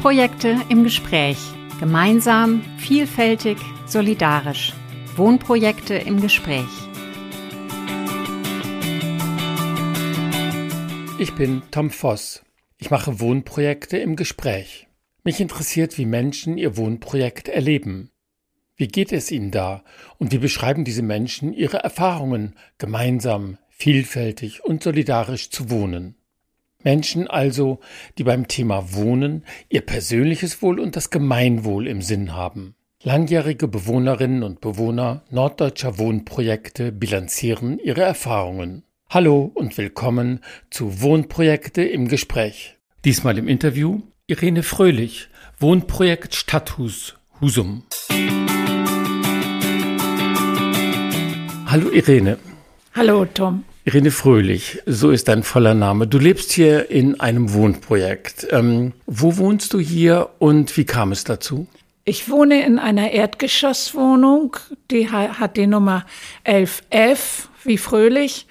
Wohnprojekte im Gespräch. Gemeinsam, vielfältig, solidarisch. Wohnprojekte im Gespräch. Ich bin Tom Voss. Ich mache Wohnprojekte im Gespräch. Mich interessiert, wie Menschen ihr Wohnprojekt erleben. Wie geht es ihnen da und wie beschreiben diese Menschen ihre Erfahrungen, gemeinsam, vielfältig und solidarisch zu wohnen? Menschen also, die beim Thema Wohnen ihr persönliches Wohl und das Gemeinwohl im Sinn haben. Langjährige Bewohnerinnen und Bewohner norddeutscher Wohnprojekte bilanzieren ihre Erfahrungen. Hallo und willkommen zu Wohnprojekte im Gespräch. Diesmal im Interview Irene Fröhlich, Wohnprojekt Stadthus, Husum. Hallo Irene. Hallo Tom. Irene Fröhlich, so ist dein voller Name. Du lebst hier in einem Wohnprojekt. Ähm, wo wohnst du hier und wie kam es dazu? Ich wohne in einer Erdgeschosswohnung, die hat die Nummer 11F wie Fröhlich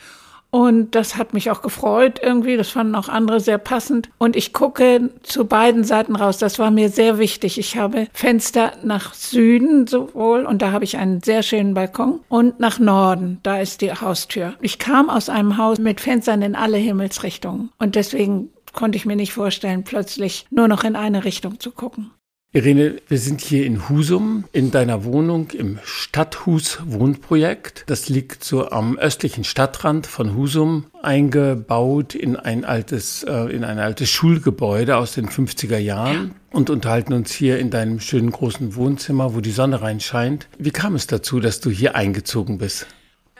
und das hat mich auch gefreut irgendwie. Das fanden auch andere sehr passend. Und ich gucke zu beiden Seiten raus. Das war mir sehr wichtig. Ich habe Fenster nach Süden sowohl und da habe ich einen sehr schönen Balkon und nach Norden. Da ist die Haustür. Ich kam aus einem Haus mit Fenstern in alle Himmelsrichtungen. Und deswegen konnte ich mir nicht vorstellen, plötzlich nur noch in eine Richtung zu gucken. Irene, wir sind hier in Husum in deiner Wohnung im Stadthus Wohnprojekt. Das liegt so am östlichen Stadtrand von Husum, eingebaut in ein altes, äh, in ein altes Schulgebäude aus den 50er Jahren und unterhalten uns hier in deinem schönen großen Wohnzimmer, wo die Sonne reinscheint. Wie kam es dazu, dass du hier eingezogen bist?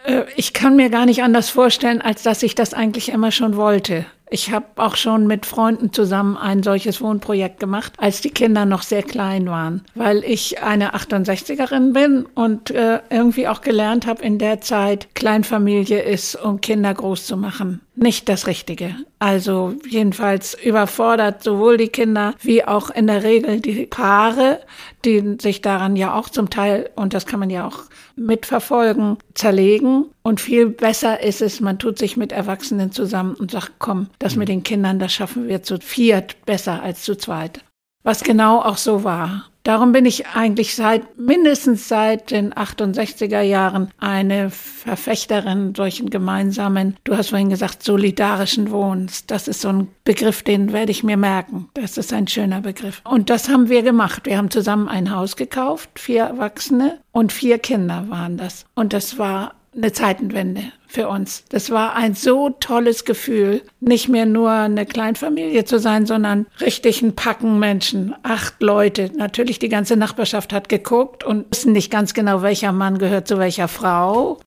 Äh, ich kann mir gar nicht anders vorstellen, als dass ich das eigentlich immer schon wollte. Ich habe auch schon mit Freunden zusammen ein solches Wohnprojekt gemacht, als die Kinder noch sehr klein waren, weil ich eine 68erin bin und äh, irgendwie auch gelernt habe in der Zeit, Kleinfamilie ist, um Kinder groß zu machen nicht das Richtige. Also jedenfalls überfordert sowohl die Kinder wie auch in der Regel die Paare, die sich daran ja auch zum Teil, und das kann man ja auch mitverfolgen, zerlegen. Und viel besser ist es, man tut sich mit Erwachsenen zusammen und sagt, komm, das mit den Kindern, das schaffen wir zu viert besser als zu zweit. Was genau auch so war. Darum bin ich eigentlich seit mindestens seit den 68er Jahren eine Verfechterin solchen gemeinsamen, du hast vorhin gesagt, solidarischen Wohnens. Das ist so ein Begriff, den werde ich mir merken. Das ist ein schöner Begriff. Und das haben wir gemacht. Wir haben zusammen ein Haus gekauft, vier Erwachsene und vier Kinder waren das. Und das war eine Zeitenwende für uns. Das war ein so tolles Gefühl, nicht mehr nur eine Kleinfamilie zu sein, sondern richtig ein Packen Menschen, acht Leute. Natürlich die ganze Nachbarschaft hat geguckt und wissen nicht ganz genau, welcher Mann gehört zu welcher Frau.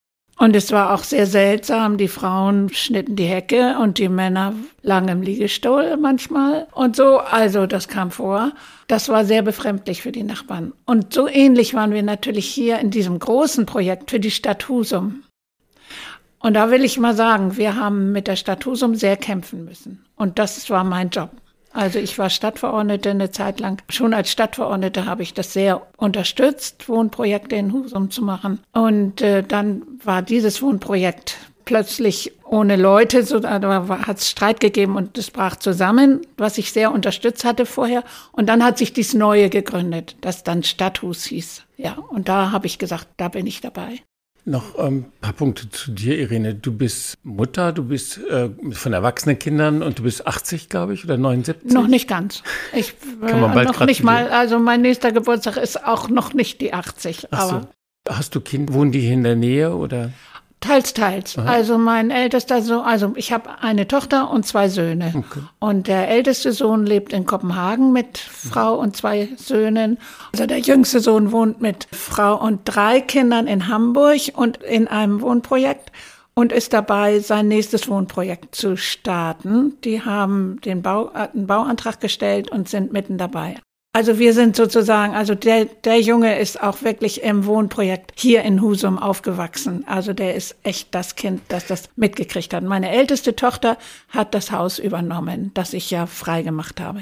Und es war auch sehr seltsam. Die Frauen schnitten die Hecke und die Männer lagen im Liegestuhl manchmal. Und so, also das kam vor. Das war sehr befremdlich für die Nachbarn. Und so ähnlich waren wir natürlich hier in diesem großen Projekt für die Stadt Husum. Und da will ich mal sagen, wir haben mit der Stadt Husum sehr kämpfen müssen. Und das war mein Job. Also ich war Stadtverordnete eine Zeit lang. Schon als Stadtverordnete habe ich das sehr unterstützt, Wohnprojekte in Husum zu machen. Und äh, dann war dieses Wohnprojekt plötzlich ohne Leute, so, da hat es Streit gegeben und es brach zusammen, was ich sehr unterstützt hatte vorher. Und dann hat sich dies Neue gegründet, das dann Stadthus hieß. Ja, und da habe ich gesagt, da bin ich dabei. Noch ein ähm, paar Punkte zu dir, Irene. Du bist Mutter, du bist äh, von erwachsenen Kindern und du bist 80, glaube ich, oder 79? Noch nicht ganz. Ich Kann man bald noch nicht mal. Also mein nächster Geburtstag ist auch noch nicht die 80. Ach so. Hast du Kind? Wohnen die hier in der Nähe oder? Teils, teils. Aha. Also mein ältester Sohn, also ich habe eine Tochter und zwei Söhne. Okay. Und der älteste Sohn lebt in Kopenhagen mit Frau und zwei Söhnen. Also der jüngste Sohn wohnt mit Frau und drei Kindern in Hamburg und in einem Wohnprojekt und ist dabei, sein nächstes Wohnprojekt zu starten. Die haben den Bau, äh, einen Bauantrag gestellt und sind mitten dabei. Also wir sind sozusagen, also der, der Junge ist auch wirklich im Wohnprojekt hier in Husum aufgewachsen. Also der ist echt das Kind, das das mitgekriegt hat. Meine älteste Tochter hat das Haus übernommen, das ich ja frei gemacht habe.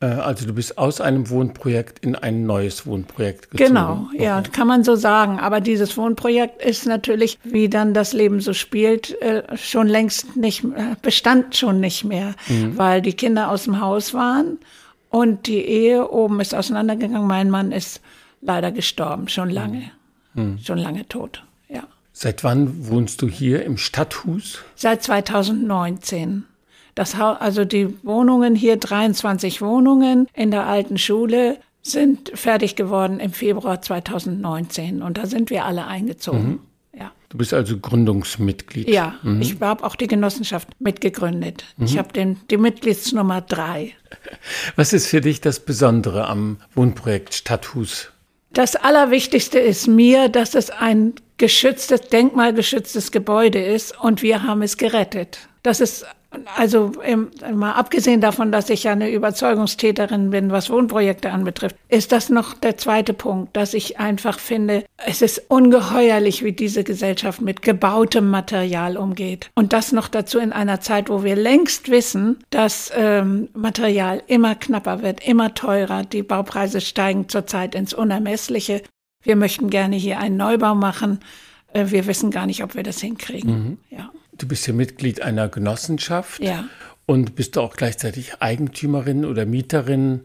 Äh, also du bist aus einem Wohnprojekt in ein neues Wohnprojekt gezogen. Genau, ja, kann man so sagen. Aber dieses Wohnprojekt ist natürlich, wie dann das Leben so spielt, äh, schon längst nicht, bestand schon nicht mehr, mhm. weil die Kinder aus dem Haus waren Und die Ehe oben ist auseinandergegangen. Mein Mann ist leider gestorben, schon lange. Mhm. Schon lange tot, ja. Seit wann wohnst du hier im Stadthus? Seit 2019. Das ha also die Wohnungen hier, 23 Wohnungen in der alten Schule, sind fertig geworden im Februar 2019. Und da sind wir alle eingezogen. Mhm. Du bist also Gründungsmitglied. Ja, mhm. ich habe auch die Genossenschaft mitgegründet. Mhm. Ich habe die Mitgliedsnummer drei. Was ist für dich das Besondere am Wohnprojekt Stadthus? Das Allerwichtigste ist mir, dass es ein geschütztes, denkmalgeschütztes Gebäude ist und wir haben es gerettet. Das ist also mal abgesehen davon, dass ich ja eine Überzeugungstäterin bin, was Wohnprojekte anbetrifft, ist das noch der zweite Punkt, dass ich einfach finde, es ist ungeheuerlich, wie diese Gesellschaft mit gebautem Material umgeht. Und das noch dazu in einer Zeit, wo wir längst wissen, dass ähm, Material immer knapper wird, immer teurer. Die Baupreise steigen zurzeit ins Unermessliche. Wir möchten gerne hier einen Neubau machen. Äh, wir wissen gar nicht, ob wir das hinkriegen. Mhm. Ja. Du bist ja Mitglied einer Genossenschaft ja. und bist du auch gleichzeitig Eigentümerin oder Mieterin.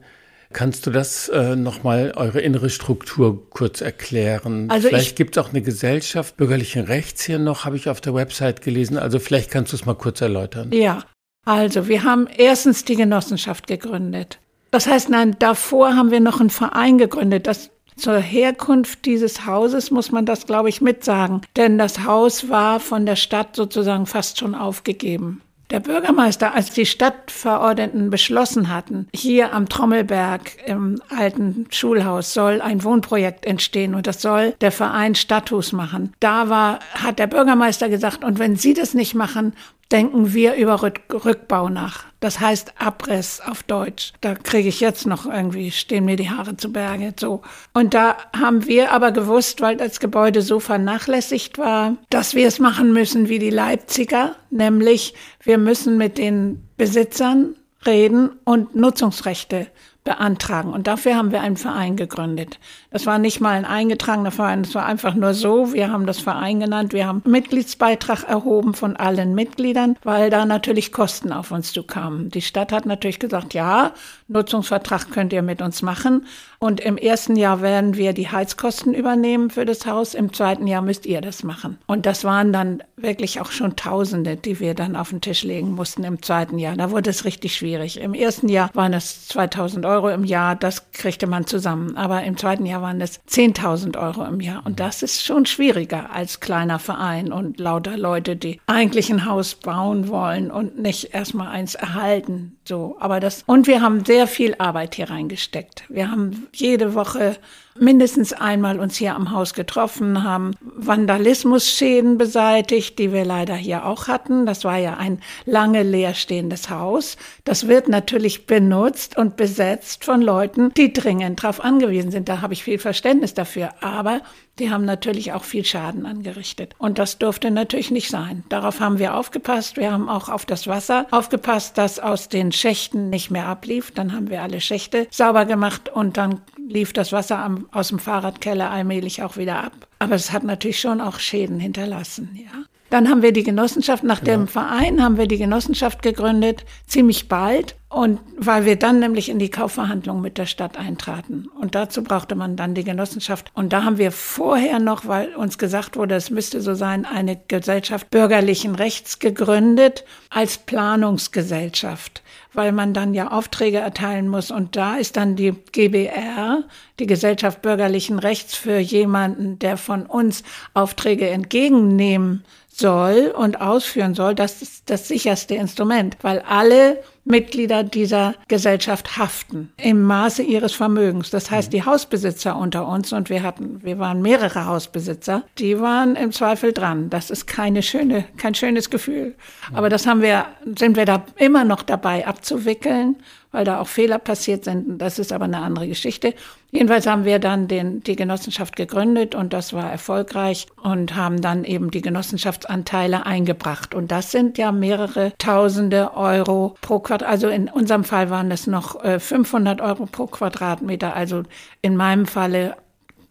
Kannst du das äh, nochmal, eure innere Struktur kurz erklären? Also vielleicht gibt es auch eine Gesellschaft bürgerlichen Rechts hier noch, habe ich auf der Website gelesen. Also vielleicht kannst du es mal kurz erläutern. Ja, also wir haben erstens die Genossenschaft gegründet. Das heißt, nein, davor haben wir noch einen Verein gegründet. Das zur Herkunft dieses Hauses muss man das, glaube ich, mitsagen, denn das Haus war von der Stadt sozusagen fast schon aufgegeben. Der Bürgermeister, als die Stadtverordneten beschlossen hatten, hier am Trommelberg im alten Schulhaus soll ein Wohnprojekt entstehen und das soll der Verein Stadthus machen. Da war, hat der Bürgermeister gesagt, und wenn Sie das nicht machen, denken wir über Rückbau nach. Das heißt Abriss auf Deutsch. Da kriege ich jetzt noch irgendwie, stehen mir die Haare zu Berge. So. Und da haben wir aber gewusst, weil das Gebäude so vernachlässigt war, dass wir es machen müssen wie die Leipziger, nämlich wir müssen mit den Besitzern reden und Nutzungsrechte beantragen. Und dafür haben wir einen Verein gegründet. Das war nicht mal ein eingetragener Verein, das war einfach nur so. Wir haben das Verein genannt. Wir haben Mitgliedsbeitrag erhoben von allen Mitgliedern, weil da natürlich Kosten auf uns zukamen. Die Stadt hat natürlich gesagt, ja, Nutzungsvertrag könnt ihr mit uns machen. Und im ersten Jahr werden wir die Heizkosten übernehmen für das Haus. Im zweiten Jahr müsst ihr das machen. Und das waren dann wirklich auch schon Tausende, die wir dann auf den Tisch legen mussten im zweiten Jahr. Da wurde es richtig schwierig. Im ersten Jahr waren es 2000 Euro im Jahr. Das kriegte man zusammen. Aber im zweiten Jahr waren es 10.000 Euro im Jahr. Und das ist schon schwieriger als kleiner Verein und lauter Leute, die eigentlich ein Haus bauen wollen und nicht erstmal eins erhalten. So. Aber das, und wir haben sehr viel Arbeit hier reingesteckt. Wir haben jede Woche mindestens einmal uns hier am Haus getroffen, haben Vandalismusschäden beseitigt, die wir leider hier auch hatten. Das war ja ein lange leerstehendes Haus. Das wird natürlich benutzt und besetzt von Leuten, die dringend darauf angewiesen sind. Da habe ich viel Verständnis dafür. Aber die haben natürlich auch viel Schaden angerichtet. Und das durfte natürlich nicht sein. Darauf haben wir aufgepasst. Wir haben auch auf das Wasser aufgepasst, dass aus den Schächten nicht mehr ablief. Dann haben wir alle Schächte sauber gemacht und dann lief das Wasser am, aus dem Fahrradkeller allmählich auch wieder ab. Aber es hat natürlich schon auch Schäden hinterlassen, ja. Dann haben wir die Genossenschaft, nach ja. dem Verein haben wir die Genossenschaft gegründet, ziemlich bald. Und weil wir dann nämlich in die Kaufverhandlungen mit der Stadt eintraten. Und dazu brauchte man dann die Genossenschaft. Und da haben wir vorher noch, weil uns gesagt wurde, es müsste so sein, eine Gesellschaft bürgerlichen Rechts gegründet als Planungsgesellschaft weil man dann ja Aufträge erteilen muss. Und da ist dann die GBR, die Gesellschaft bürgerlichen Rechts, für jemanden, der von uns Aufträge entgegennehmen soll und ausführen soll, das ist das sicherste Instrument, weil alle Mitglieder dieser Gesellschaft haften im Maße ihres Vermögens. Das heißt, die Hausbesitzer unter uns, und wir hatten, wir waren mehrere Hausbesitzer, die waren im Zweifel dran. Das ist keine schöne, kein schönes Gefühl. Aber das haben wir, sind wir da immer noch dabei abzuwickeln weil da auch Fehler passiert sind. Das ist aber eine andere Geschichte. Jedenfalls haben wir dann den, die Genossenschaft gegründet und das war erfolgreich und haben dann eben die Genossenschaftsanteile eingebracht. Und das sind ja mehrere Tausende Euro pro Quadrat. Also in unserem Fall waren das noch 500 äh, Euro pro Quadratmeter. Also in meinem Falle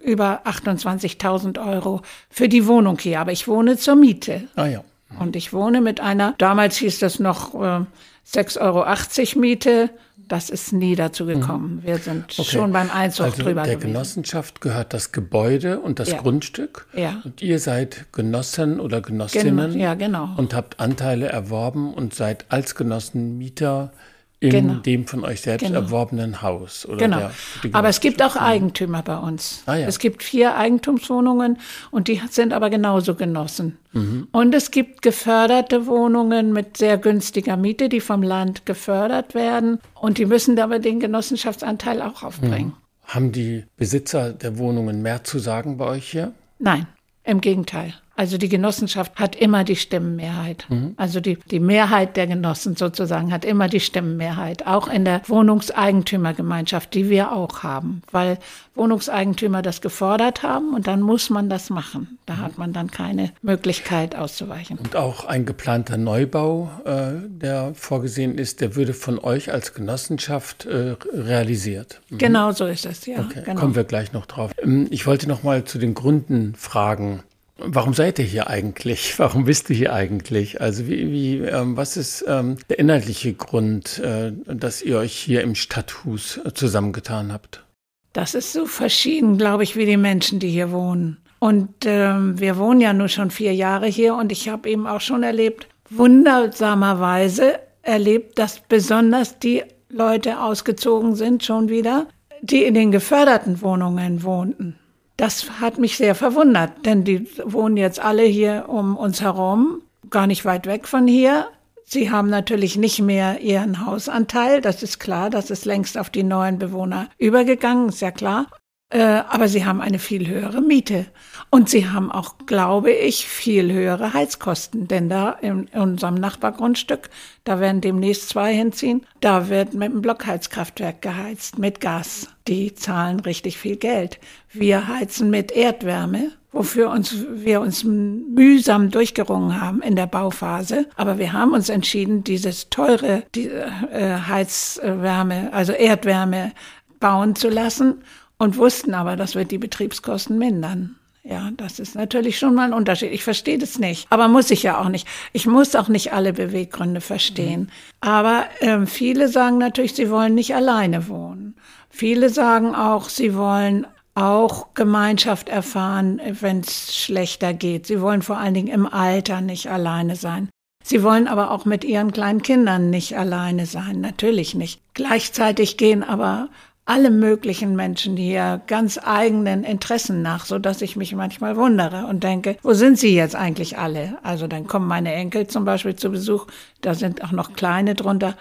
über 28.000 Euro für die Wohnung hier. Aber ich wohne zur Miete. Ah ja. Und ich wohne mit einer, damals hieß das noch äh, 6,80 Euro Miete Das ist nie dazu gekommen. Wir sind Okay. schon beim Einzug also drüber der gewesen. Genossenschaft gehört das Gebäude und das Ja. Grundstück. Ja. Und ihr seid Genossen oder Genossinnen Gen- ja, genau. und habt Anteile erworben und seid als Genossen Mieter in Genau. dem von euch selbst Genau. erworbenen Haus. Oder Genau. der- Aber es gibt auch. Eigentümer bei uns. Ah, ja. Es gibt vier Eigentumswohnungen und die sind aber genauso genossen. Mhm. Und es gibt geförderte Wohnungen mit sehr günstiger Miete, die vom Land gefördert werden. Und die müssen aber den Genossenschaftsanteil auch aufbringen. Haben die Besitzer der Wohnungen mehr zu sagen bei euch hier? Nein, im Gegenteil. Also die Genossenschaft hat immer die Stimmenmehrheit. Mhm. Also die, die Mehrheit der Genossen sozusagen hat immer die Stimmenmehrheit. Auch in der Wohnungseigentümergemeinschaft, die wir auch haben. Weil Wohnungseigentümer das gefordert haben und dann muss man das machen. Da hat man dann keine Möglichkeit auszuweichen. Und auch ein geplanter Neubau, äh, der vorgesehen ist, der würde von euch als Genossenschaft äh, realisiert. Genau so ist es, ja. Okay, genau. kommen wir gleich noch drauf. Ähm, Ich wollte noch mal zu den Gründen fragen. Warum seid ihr hier eigentlich? Warum bist du hier eigentlich? Also wie, wie ähm, was ist ähm, der inhaltliche Grund, äh, dass ihr euch hier im Stadthus äh, zusammengetan habt? Das ist so verschieden, glaube ich, wie die Menschen, die hier wohnen. Und ähm, wir wohnen ja nur schon vier Jahre hier und ich habe eben auch schon erlebt, wundersamerweise erlebt, dass besonders die Leute ausgezogen sind schon wieder, die in den geförderten Wohnungen wohnten. Das hat mich sehr verwundert, denn die wohnen jetzt alle hier um uns herum, gar nicht weit weg von hier. Sie haben natürlich nicht mehr ihren Hausanteil, das ist klar, das ist längst auf die neuen Bewohner übergegangen, ist ja klar. Äh, aber sie haben eine viel höhere Miete. Und sie haben auch, glaube ich, viel höhere Heizkosten. Denn da in, unserem Nachbargrundstück, da werden demnächst zwei hinziehen, da wird mit einem Blockheizkraftwerk geheizt, mit Gas. Die zahlen richtig viel Geld. Wir heizen mit Erdwärme, wofür uns, wir uns mühsam durchgerungen haben in der Bauphase. Aber wir haben uns entschieden, dieses teure die, äh, Heizwärme, also Erdwärme bauen zu lassen und wussten aber, das wird die Betriebskosten mindern. Ja, das ist natürlich schon mal ein Unterschied. Ich verstehe das nicht, aber muss ich ja auch nicht. Ich muss auch nicht alle Beweggründe verstehen. Aber ähm, viele sagen natürlich, sie wollen nicht alleine wohnen. Viele sagen auch, sie wollen auch Gemeinschaft erfahren, wenn es schlechter geht. Sie wollen vor allen Dingen im Alter nicht alleine sein. Sie wollen aber auch mit ihren kleinen Kindern nicht alleine sein, natürlich nicht. Gleichzeitig gehen aber alle möglichen Menschen hier ganz eigenen Interessen nach, so dass ich mich manchmal wundere und denke, wo sind sie jetzt eigentlich alle? Also dann kommen meine Enkel zum Beispiel zu Besuch, da sind auch noch kleine drunter.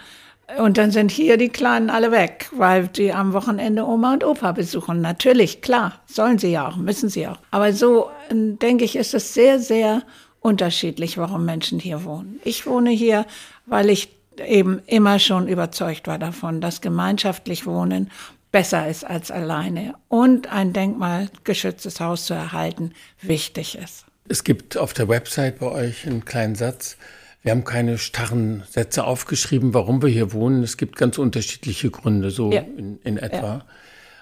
Und dann sind hier die Kleinen alle weg, weil die am Wochenende Oma und Opa besuchen. Natürlich, klar, sollen sie ja auch, müssen sie auch. Aber so äh, denke ich, ist es sehr, sehr unterschiedlich, warum Menschen hier wohnen. Ich wohne hier, weil ich eben immer schon überzeugt war davon, dass gemeinschaftlich Wohnen besser ist als alleine und ein denkmalgeschütztes Haus zu erhalten wichtig ist. Es gibt auf der Website bei euch einen kleinen Satz. Wir haben keine starren Sätze aufgeschrieben, warum wir hier wohnen. Es gibt ganz unterschiedliche Gründe, so Ja. in, in etwa.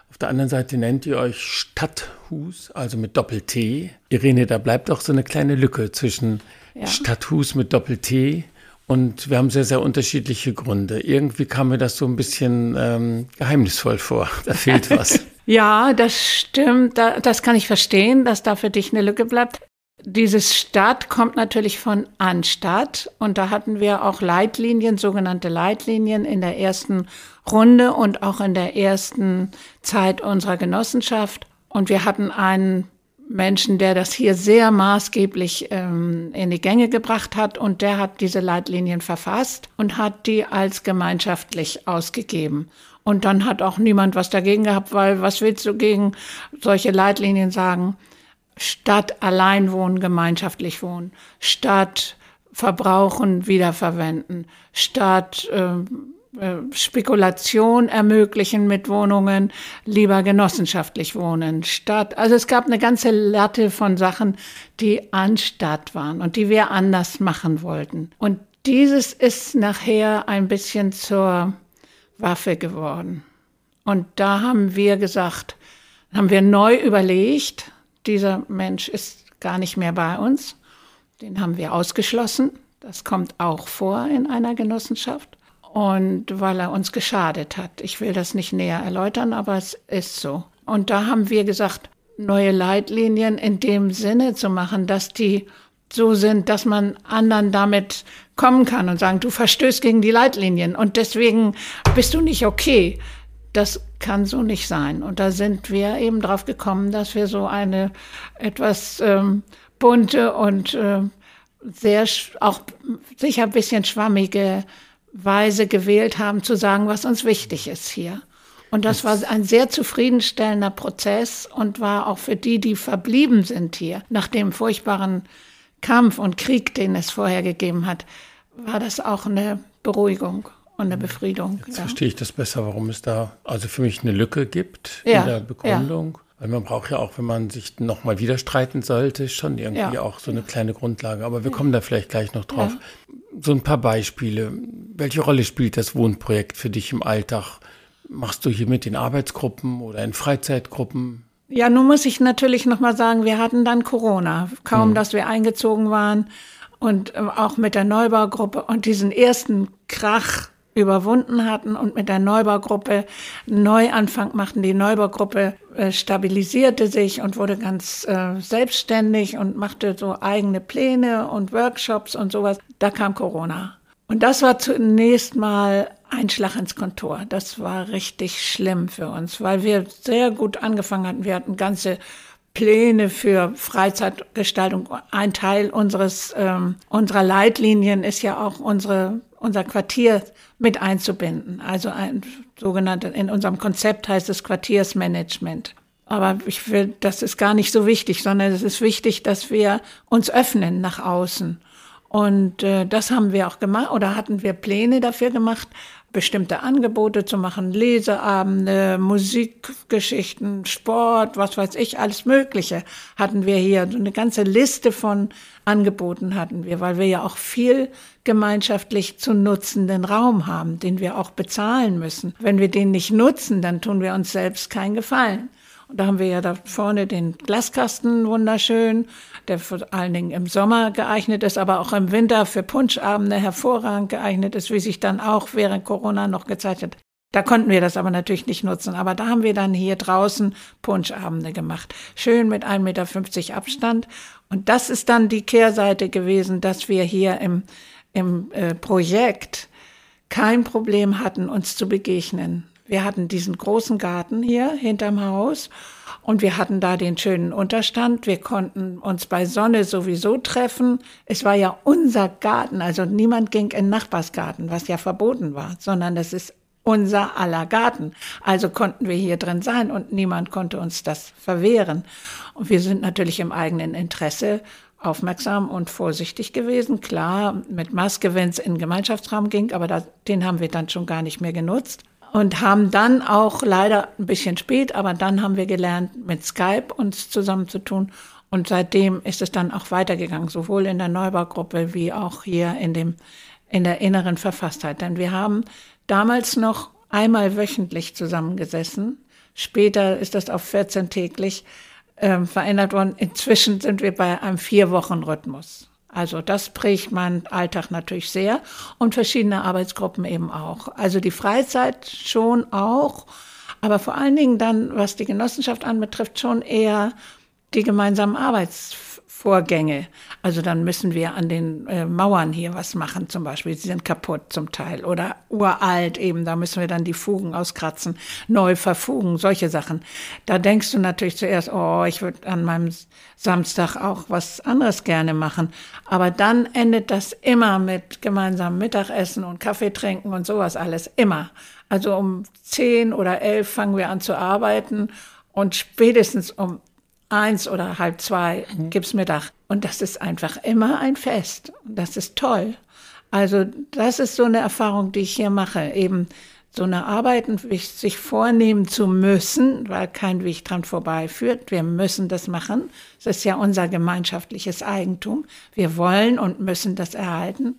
Auf der anderen Seite nennt ihr euch Stadthus, also mit Doppel-T. Irene, da bleibt doch so eine kleine Lücke zwischen Ja. Stadthus mit Doppel-T und wir haben sehr, sehr unterschiedliche Gründe. Irgendwie kam mir das so ein bisschen ähm, geheimnisvoll vor. Da fehlt was. Ja, das stimmt. Da, das kann ich verstehen, dass da für dich eine Lücke bleibt. Dieses Stadt kommt natürlich von Anstadt und da hatten wir auch Leitlinien, sogenannte Leitlinien in der ersten Runde und auch in der ersten Zeit unserer Genossenschaft. Und wir hatten einen Menschen, der das hier sehr maßgeblich ähm, in die Gänge gebracht hat und der hat diese Leitlinien verfasst und hat die als gemeinschaftlich ausgegeben. Und dann hat auch niemand was dagegen gehabt, weil was willst du gegen solche Leitlinien sagen? Statt Alleinwohnen, gemeinschaftlich wohnen. Statt Verbrauchen, wiederverwenden. Statt ähm, äh, Spekulation ermöglichen mit Wohnungen, lieber genossenschaftlich wohnen. Statt, also es gab eine ganze Latte von Sachen, die anstatt waren und die wir anders machen wollten. Und dieses ist nachher ein bisschen zur Waffe geworden. Und da haben wir gesagt, haben wir neu überlegt, dieser Mensch ist gar nicht mehr bei uns. Den haben wir ausgeschlossen. Das kommt auch vor in einer Genossenschaft. Und weil er uns geschadet hat. Ich will das nicht näher erläutern, aber es ist so. Und da haben wir gesagt, neue Leitlinien in dem Sinne zu machen, dass die so sind, dass man anderen damit kommen kann und sagen, du verstößt gegen die Leitlinien und deswegen bist du nicht okay. Das kann so nicht sein. Und da sind wir eben drauf gekommen, dass wir so eine etwas ähm, bunte und äh, sehr auch sicher ein bisschen schwammige Weise gewählt haben, zu sagen, was uns wichtig ist hier. Und das war ein sehr zufriedenstellender Prozess und war auch für die, die verblieben sind hier, nach dem furchtbaren Kampf und Krieg, den es vorher gegeben hat, war das auch eine Beruhigung und eine Befriedung. Jetzt ja. verstehe ich das besser, warum es da also für mich eine Lücke gibt ja. in der Begründung. Ja. Weil man braucht ja auch, wenn man sich nochmal wieder streiten sollte, schon irgendwie auch so eine kleine Grundlage. Aber wir kommen da vielleicht gleich noch drauf. So ein paar Beispiele. Welche Rolle spielt das Wohnprojekt für dich im Alltag? Machst du hier mit in Arbeitsgruppen oder in Freizeitgruppen? Ja, nun muss ich natürlich noch mal sagen, wir hatten dann Corona. Kaum, hm. dass wir eingezogen waren und äh, auch mit der Neubaugruppe und diesen ersten Krach überwunden hatten und mit der Neubaugruppe Neuanfang machten. Die Neubaugruppe äh, stabilisierte sich und wurde ganz äh, selbstständig und machte so eigene Pläne und Workshops und sowas. Da kam Corona. Und das war zunächst mal ein Schlag ins Kontor. Das war richtig schlimm für uns, weil wir sehr gut angefangen hatten. Wir hatten ganze Pläne für Freizeitgestaltung. Ein Teil unseres ähm, unserer Leitlinien ist ja auch unsere unser Quartier mit einzubinden. Also ein sogenannte in unserem Konzept heißt es Quartiersmanagement. Aber ich will, das ist gar nicht so wichtig, sondern es ist wichtig, dass wir uns öffnen nach außen. Und äh, das haben wir auch gemacht oder hatten wir Pläne dafür gemacht, bestimmte Angebote zu machen, Leseabende, Musikgeschichten, Sport, was weiß ich, alles Mögliche hatten wir hier. Eine ganze Liste von Angeboten hatten wir, weil wir ja auch viel gemeinschaftlich zu nutzenden Raum haben, den wir auch bezahlen müssen. Wenn wir den nicht nutzen, dann tun wir uns selbst keinen Gefallen. Und da haben wir ja da vorne den Glaskasten wunderschön, der vor allen Dingen im Sommer geeignet ist, aber auch im Winter für Punschabende hervorragend geeignet ist, wie sich dann auch während Corona noch gezeigt hat. Da konnten wir das aber natürlich nicht nutzen. Aber da haben wir dann hier draußen Punschabende gemacht. Schön mit 1,50 Meter Abstand. Und das ist dann die Kehrseite gewesen, dass wir hier im, im äh, Projekt kein Problem hatten, uns zu begegnen. Wir hatten diesen großen Garten hier hinterm Haus und wir hatten da den schönen Unterstand. Wir konnten uns bei Sonne sowieso treffen. Es war ja unser Garten, also niemand ging in Nachbarsgarten, was ja verboten war, sondern es ist unser aller Garten. Also konnten wir hier drin sein und niemand konnte uns das verwehren. Und wir sind natürlich im eigenen Interesse aufmerksam und vorsichtig gewesen. Klar, mit Maske, wenn es in den Gemeinschaftsraum ging, aber da, den haben wir dann schon gar nicht mehr genutzt und haben dann auch leider ein bisschen spät, aber dann haben wir gelernt, mit Skype uns zusammenzutun. Und seitdem ist es dann auch weitergegangen, sowohl in der Neubaugruppe wie auch hier in dem, in der inneren Verfasstheit. Denn wir haben damals noch einmal wöchentlich zusammengesessen. Später ist das auf 14 täglich äh, verändert worden. Inzwischen sind wir bei einem Vier-Wochen-Rhythmus. Also das prägt meinen Alltag natürlich sehr und verschiedene Arbeitsgruppen eben auch. Also die Freizeit schon auch, aber vor allen Dingen dann, was die Genossenschaft anbetrifft, schon eher die gemeinsamen Arbeits Vorgänge. Also dann müssen wir an den äh, Mauern hier was machen zum Beispiel. Sie sind kaputt zum Teil oder uralt eben. Da müssen wir dann die Fugen auskratzen, neu verfugen, solche Sachen. Da denkst du natürlich zuerst, oh, ich würde an meinem Samstag auch was anderes gerne machen. Aber dann endet das immer mit gemeinsamem Mittagessen und Kaffee trinken und sowas alles. Immer. Also um zehn oder elf fangen wir an zu arbeiten und spätestens um eins oder halb zwei mhm. gibt's Mittag. Und das ist einfach immer ein Fest. Das ist toll. Also das ist so eine Erfahrung, die ich hier mache. Eben so eine Arbeit sich vornehmen zu müssen, weil kein Weg dran vorbeiführt. Wir müssen das machen. Das ist ja unser gemeinschaftliches Eigentum. Wir wollen und müssen das erhalten.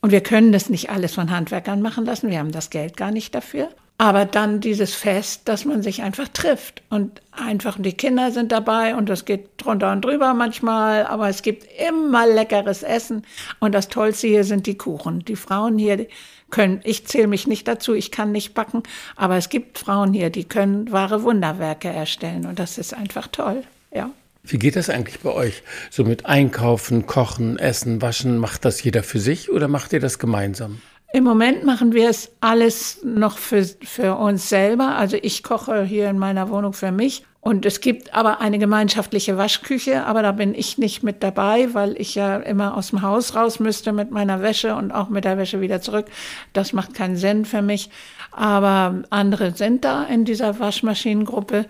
Und wir können das nicht alles von Handwerkern machen lassen. Wir haben das Geld gar nicht dafür. Aber dann dieses Fest, dass man sich einfach trifft und einfach die Kinder sind dabei und das geht drunter und drüber manchmal, aber es gibt immer leckeres Essen und das Tollste hier sind die Kuchen. Die Frauen hier können, ich zähle mich nicht dazu, ich kann nicht backen, aber es gibt Frauen hier, die können wahre Wunderwerke erstellen und das ist einfach toll, ja. Wie geht das eigentlich bei euch? So mit Einkaufen, Kochen, Essen, Waschen, macht das jeder für sich oder macht ihr das gemeinsam? Im Moment machen wir es alles noch für, für uns selber. Also ich koche hier in meiner Wohnung für mich. Und es gibt aber eine gemeinschaftliche Waschküche, aber da bin ich nicht mit dabei, weil ich ja immer aus dem Haus raus müsste mit meiner Wäsche und auch mit der Wäsche wieder zurück. Das macht keinen Sinn für mich. Aber andere sind da in dieser Waschmaschinengruppe.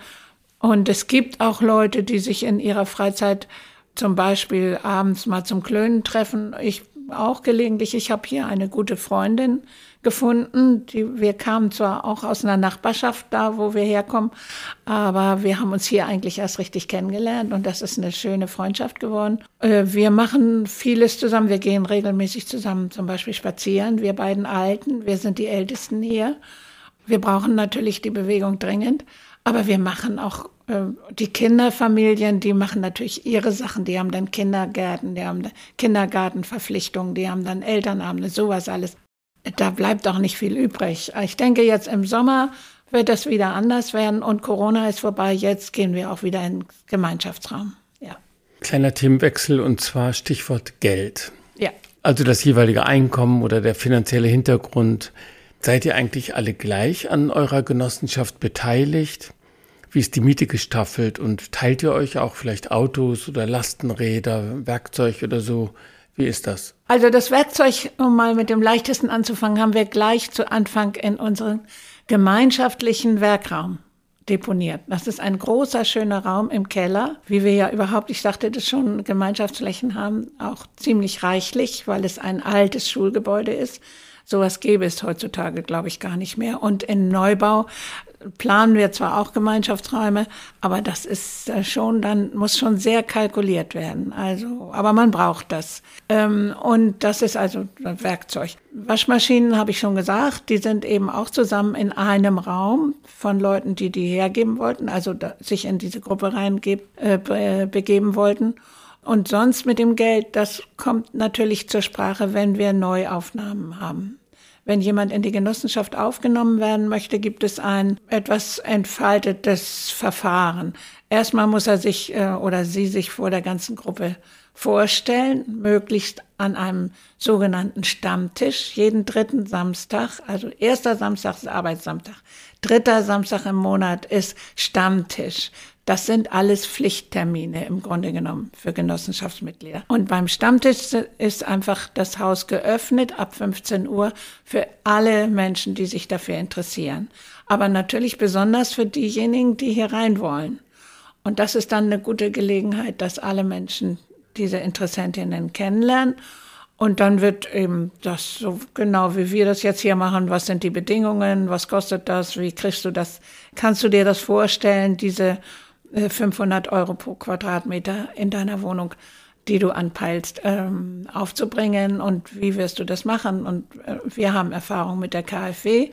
Und es gibt auch Leute, die sich in ihrer Freizeit zum Beispiel abends mal zum Klönen treffen. Ich auch gelegentlich. Ich habe hier eine gute Freundin gefunden. Die, wir kamen zwar auch aus einer Nachbarschaft da, wo wir herkommen, aber wir haben uns hier eigentlich erst richtig kennengelernt und das ist eine schöne Freundschaft geworden. Äh, wir machen vieles zusammen. Wir gehen regelmäßig zusammen zum Beispiel spazieren. Wir beiden Alten, wir sind die Ältesten hier. Wir brauchen natürlich die Bewegung dringend, aber wir machen auch äh, die Kinderfamilien, die machen natürlich ihre Sachen. Die haben dann Kindergärten, die haben Kindergartenverpflichtungen, die haben dann Elternabende, sowas alles. Da bleibt auch nicht viel übrig. Ich denke, jetzt im Sommer wird das wieder anders werden und Corona ist vorbei. Jetzt gehen wir auch wieder in den Gemeinschaftsraum. Ja. Kleiner Themenwechsel und zwar Stichwort Geld. Ja. Also das jeweilige Einkommen oder der finanzielle Hintergrund. Seid ihr eigentlich alle gleich an eurer Genossenschaft beteiligt? Wie ist die Miete gestaffelt und teilt ihr euch auch vielleicht Autos oder Lastenräder, Werkzeug oder so? Wie ist das? Also das Werkzeug, um mal mit dem leichtesten anzufangen, haben wir gleich zu Anfang in unseren gemeinschaftlichen Werkraum deponiert. Das ist ein großer, schöner Raum im Keller, wie wir ja überhaupt, ich sagte das schon, Gemeinschaftsflächen haben, auch ziemlich reichlich, weil es ein altes Schulgebäude ist. Sowas gäbe es heutzutage, glaube ich, gar nicht mehr. Und in Neubau planen wir zwar auch Gemeinschaftsräume, aber das ist äh, schon, dann muss schon sehr kalkuliert werden. Also, aber man braucht das. Ähm, und das ist also Werkzeug. Waschmaschinen habe ich schon gesagt, die sind eben auch zusammen in einem Raum von Leuten, die die hergeben wollten, also sich in diese Gruppe reingeben, äh, begeben wollten. Und sonst mit dem Geld, das kommt natürlich zur Sprache, wenn wir Neuaufnahmen haben. Wenn jemand in die Genossenschaft aufgenommen werden möchte, gibt es ein etwas entfaltetes Verfahren. Erstmal muss er sich äh, oder sie sich vor der ganzen Gruppe vorstellen, möglichst an einem sogenannten Stammtisch, jeden dritten Samstag, also erster Samstag ist Arbeitssamstag, dritter Samstag im Monat ist Stammtisch. Das sind alles Pflichttermine im Grunde genommen für Genossenschaftsmitglieder. Und beim Stammtisch ist einfach das Haus geöffnet ab 15 Uhr für alle Menschen, die sich dafür interessieren. Aber natürlich besonders für diejenigen, die hier rein wollen. Und das ist dann eine gute Gelegenheit, dass alle Menschen diese Interessentinnen kennenlernen. Und dann wird eben das so genau wie wir das jetzt hier machen. Was sind die Bedingungen? Was kostet das? Wie kriegst du das? Kannst du dir das vorstellen, diese 500 äh, Euro pro Quadratmeter in deiner Wohnung, die du anpeilst, ähm, aufzubringen und wie wirst du das machen? Und äh, wir haben Erfahrung mit der KfW,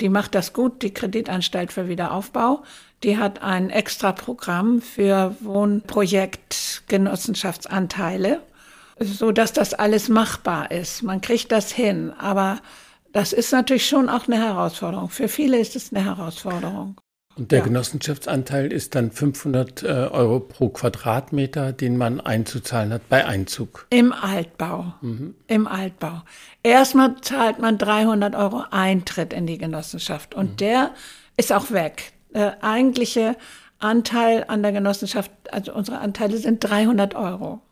die macht das gut, die Kreditanstalt für Wiederaufbau. Die hat ein extra Programm für Wohnprojektgenossenschaftsanteile, so dass das alles machbar ist. Man kriegt das hin, aber das ist natürlich schon auch eine Herausforderung. Für viele ist es eine Herausforderung. Und der ja. Genossenschaftsanteil ist dann 500 äh, Euro pro Quadratmeter, den man einzuzahlen hat bei Einzug. Im Altbau. Mhm. Im Altbau. Erstmal zahlt man 300 Euro Eintritt in die Genossenschaft und mhm. der ist auch weg. Der eigentliche Anteil an der Genossenschaft, also unsere Anteile sind 300 Euro.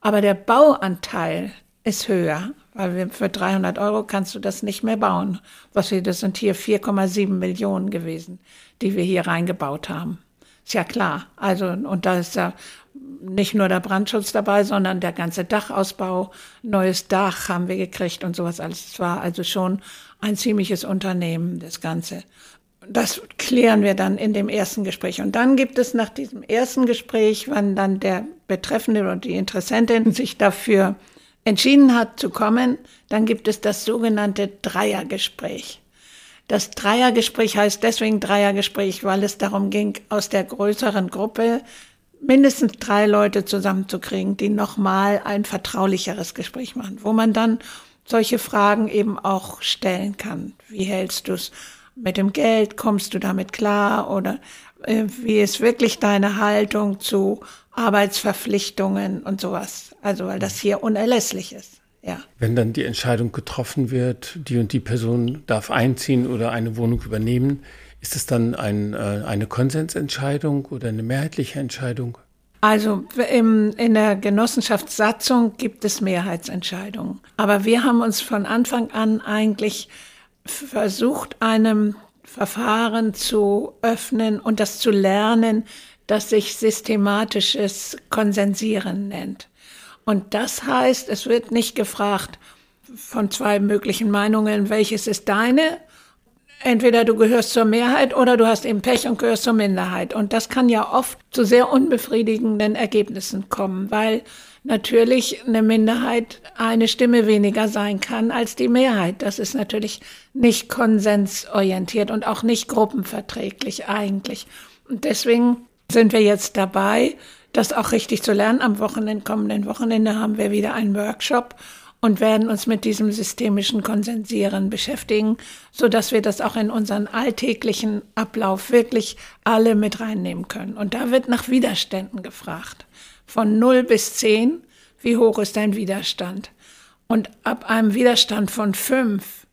Aber der Bauanteil ist höher, weil wir für 300 Euro kannst du das nicht mehr bauen. Was wir, das sind hier 4,7 Millionen gewesen die wir hier reingebaut haben. Ist ja klar. Also, und da ist ja nicht nur der Brandschutz dabei, sondern der ganze Dachausbau, neues Dach haben wir gekriegt und sowas alles. Es war also schon ein ziemliches Unternehmen, das Ganze. Das klären wir dann in dem ersten Gespräch. Und dann gibt es nach diesem ersten Gespräch, wenn dann der Betreffende oder die Interessentin sich dafür entschieden hat zu kommen, dann gibt es das sogenannte Dreiergespräch. Das Dreiergespräch heißt deswegen Dreiergespräch, weil es darum ging, aus der größeren Gruppe mindestens drei Leute zusammenzukriegen, die nochmal ein vertraulicheres Gespräch machen, wo man dann solche Fragen eben auch stellen kann. Wie hältst du es mit dem Geld? Kommst du damit klar? Oder äh, wie ist wirklich deine Haltung zu Arbeitsverpflichtungen und sowas? Also, weil das hier unerlässlich ist. Ja. Wenn dann die Entscheidung getroffen wird, die und die Person darf einziehen oder eine Wohnung übernehmen, ist es dann ein, äh, eine Konsensentscheidung oder eine mehrheitliche Entscheidung? Also im, in der Genossenschaftssatzung gibt es Mehrheitsentscheidungen. Aber wir haben uns von Anfang an eigentlich versucht, einem Verfahren zu öffnen und das zu lernen, das sich systematisches Konsensieren nennt. Und das heißt, es wird nicht gefragt von zwei möglichen Meinungen, welches ist deine, entweder du gehörst zur Mehrheit oder du hast eben Pech und gehörst zur Minderheit. Und das kann ja oft zu sehr unbefriedigenden Ergebnissen kommen, weil natürlich eine Minderheit eine Stimme weniger sein kann als die Mehrheit. Das ist natürlich nicht konsensorientiert und auch nicht gruppenverträglich eigentlich. Und deswegen sind wir jetzt dabei, das auch richtig zu lernen. Am Wochenende, kommenden Wochenende haben wir wieder einen Workshop und werden uns mit diesem systemischen Konsensieren beschäftigen, so dass wir das auch in unseren alltäglichen Ablauf wirklich alle mit reinnehmen können. Und da wird nach Widerständen gefragt. Von 0 bis 10, wie hoch ist dein Widerstand? Und ab einem Widerstand von 5